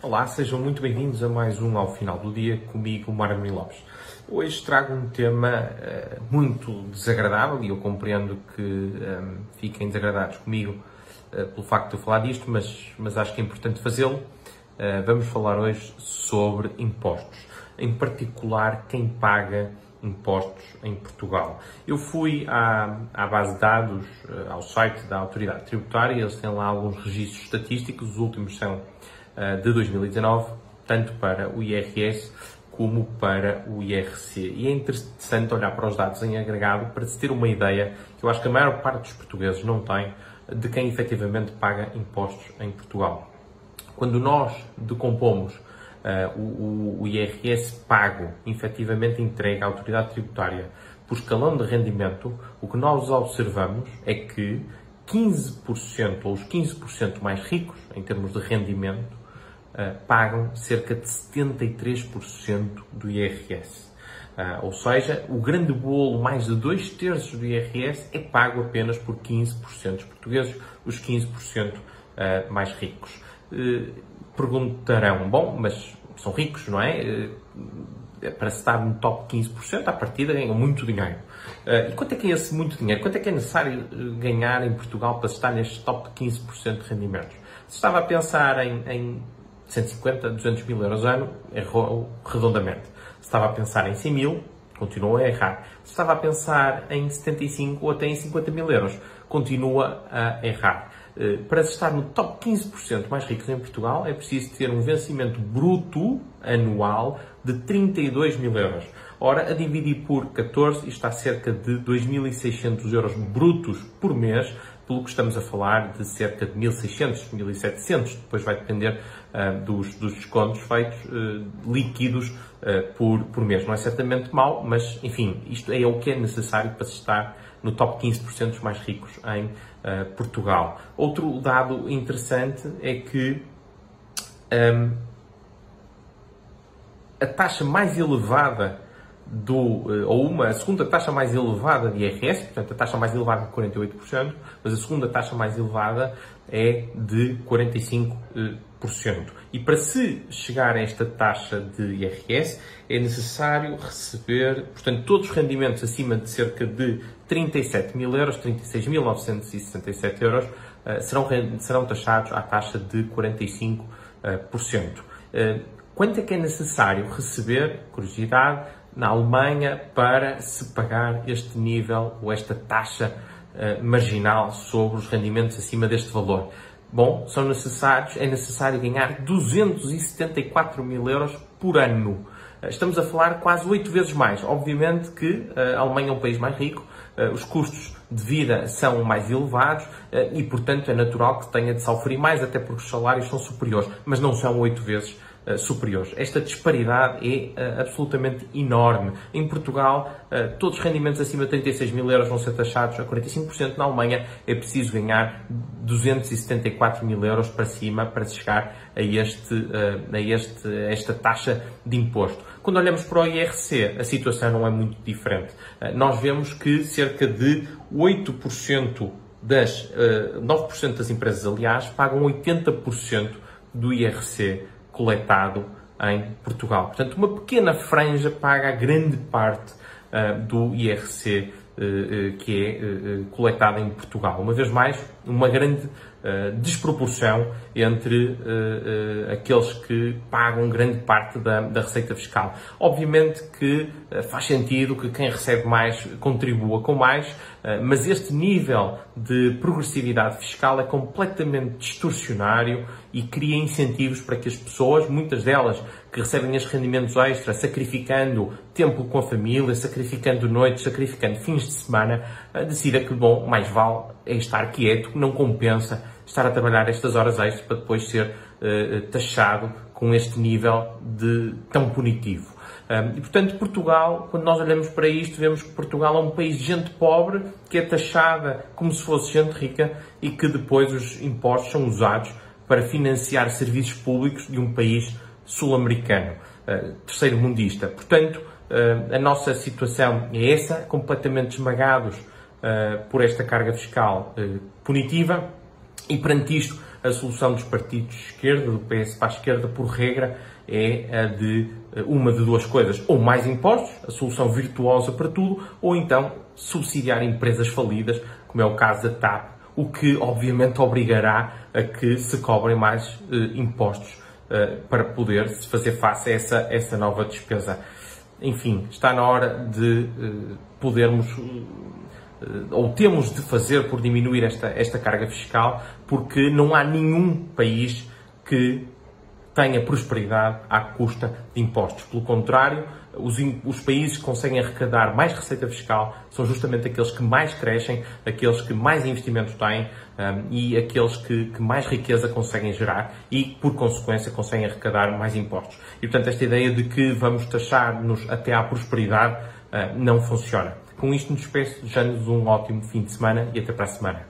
Olá, sejam muito bem-vindos a mais um Ao Final do Dia, comigo, Mário Lopes. Hoje trago um tema uh, muito desagradável e eu compreendo que um, ehm, fiquem desagradados comigo uh, pelo facto de eu falar disto, mas, mas acho que é importante fazê-lo. Uh, vamos falar hoje sobre impostos, em particular quem paga impostos em Portugal. Eu fui à, à base de dados, ao site da Autoridade Tributária, eles têm lá alguns registros estatísticos, os últimos são de 2019, tanto para o IRS como para o IRC. E é interessante olhar para os dados em agregado para se ter uma ideia, que eu acho que a maior parte dos portugueses não tem, de quem efetivamente paga impostos em Portugal. Quando nós decompomos uh, o, o, IRS pago, efetivamente entregue à autoridade tributária por escalão de rendimento, o que nós observamos é que 15% ou os 15% mais ricos em termos de rendimento uh, pagam cerca de 73% do IRS. Uh, eh, ou seja, o grande bolo, mais de dois terços do IRS, é pago apenas por 15% dos portugueses, os 15% uh, eh, mais ricos. perguntarão, bom, mas são ricos, não é? para estar no top 15%, à partida ganham muito dinheiro. Uh, e quanto é que é esse muito dinheiro? Quanto é que é necessário ganhar em Portugal para estar neste top 15% de rendimentos? Se estava a pensar em, em 150, 200 mil euros ano, errou redondamente. Se estava a pensar em 100 mil, continua a errar. Se estava a pensar em 75 ou até em 50 mil euros, continua a errar. Eh, para estar no top 15% mais ricos em Portugal, é preciso ter um vencimento bruto anual de 32 mil euros. Ora, a dividir por 14, está cerca de 2.600 euros brutos por mês, pelo que estamos a falar de cerca de 1.600, 1.700, depois vai depender uh, dos, dos, descontos feitos uh, líquidos uh, por, por mês. Não é certamente mau, mas enfim, isto é o que é necessário para se estar no top 15% dos mais ricos em Portugal. Outro dado interessante é que um, a taxa mais elevada do, eh, ou uma, a segunda taxa mais elevada de IRS, portanto a taxa mais elevada é 48%, mas a segunda taxa mais elevada é de 45%. E para se chegar a esta taxa de IRS é necessário receber, portanto, todos os rendimentos acima de cerca de 37 mil euros, 36.967 euros, eh, serão, serão taxados à taxa de 45%. Quanto é que é necessário receber, curiosidade, na Alemanha para se pagar este nível ou esta taxa uh, marginal sobre os rendimentos acima deste valor. Bom, são necessários, é necessário ganhar 274 mil euros por ano. Eh, estamos a falar quase oito vezes mais. Obviamente que eh, a Alemanha é um país mais rico, os custos de vida são mais elevados e, portanto, é natural que tenha de sofrer mais, até porque os salários são superiores, mas não são oito vezes superiores. Esta disparidade é uh, absolutamente enorme. Em Portugal, uh, todos os rendimentos acima de 36 mil euros vão ser taxados a 45%. Na Alemanha é preciso ganhar 274 mil euros para cima para chegar a, este, a, este, a esta taxa de imposto. Quando olhamos para o IRC, a situação não é muito diferente. nós vemos que cerca de 8% das, 9% das empresas, aliás, pagam 80% do IRC coletado em Portugal. Portanto, uma pequena franja paga a grande parte uh, do IRC uh, uh, que é coletado em Portugal. Uma vez mais, uma grande desproporção entre aqueles que pagam grande parte da, da receita fiscal. Obviamente que faz sentido que quem recebe mais contribua com mais, mas este nível de progressividade fiscal é completamente distorcionário e cria incentivos para que as pessoas, muitas delas que recebem estes rendimentos extras, sacrificando tempo com a família, sacrificando noites, sacrificando fins de semana, eh, decida que, bom, mais vale é estar quieto, não compensa estar a trabalhar estas horas extras para depois ser uh, taxado com este nível de tão punitivo. Um, e, portanto, Portugal, quando nós olhamos para isto, vemos que Portugal é um país de gente pobre, que é taxada como se fosse gente rica e que depois os impostos são usados para financiar serviços públicos de um país sul-americano, uh, terceiro mundista. Portanto, uh, a nossa situação é essa, completamente esmagados uh, por esta carga fiscal punitiva, e perante isto A solução dos partidos de esquerda, do PS para a esquerda, por regra, é a de uma de duas coisas. Ou mais impostos, a solução virtuosa para tudo, ou então subsidiar empresas falidas, como é o caso da TAP, o que obviamente obrigará a que se cobrem mais uh, impostos uh, para poder se fazer face a essa, essa nova despesa. Enfim, está na hora de uh, podermos ou temos de fazer por diminuir esta, esta carga fiscal, porque não há nenhum país que tenha prosperidade à custa de impostos. Pelo contrário, os, os, países que conseguem arrecadar mais receita fiscal são justamente aqueles que mais crescem, aqueles que mais investimento têm um, e aqueles que, que, mais riqueza conseguem gerar e, por consequência, conseguem arrecadar mais impostos. E, portanto, esta ideia de que vamos taxar-nos até à prosperidade uh, não funciona. Com isto, nos despeço, desejando-vos um ótimo fim de semana e até para a semana.